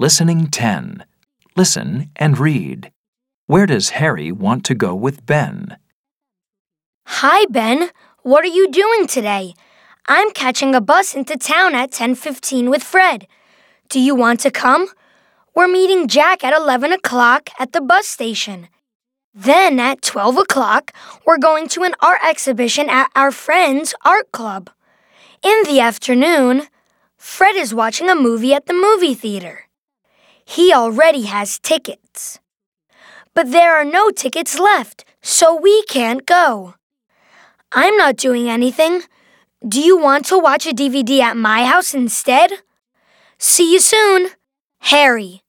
Listening 10. Listen and read. Where does Harry want to go with Ben? Hi, Ben. What are you doing today? I'm catching a bus into town at 10:15 with Fred. Do you want to come? We're meeting Jack at 11 o'clock at the bus station. Then at 12 o'clock, we're going to an art exhibition at our friend's art club. In the afternoon, Fred is watching a movie at the movie theater. He already has tickets. But there are no tickets left, so we can't go. I'm not doing anything. Do you want to watch a DVD at my house instead? See you soon, Harry.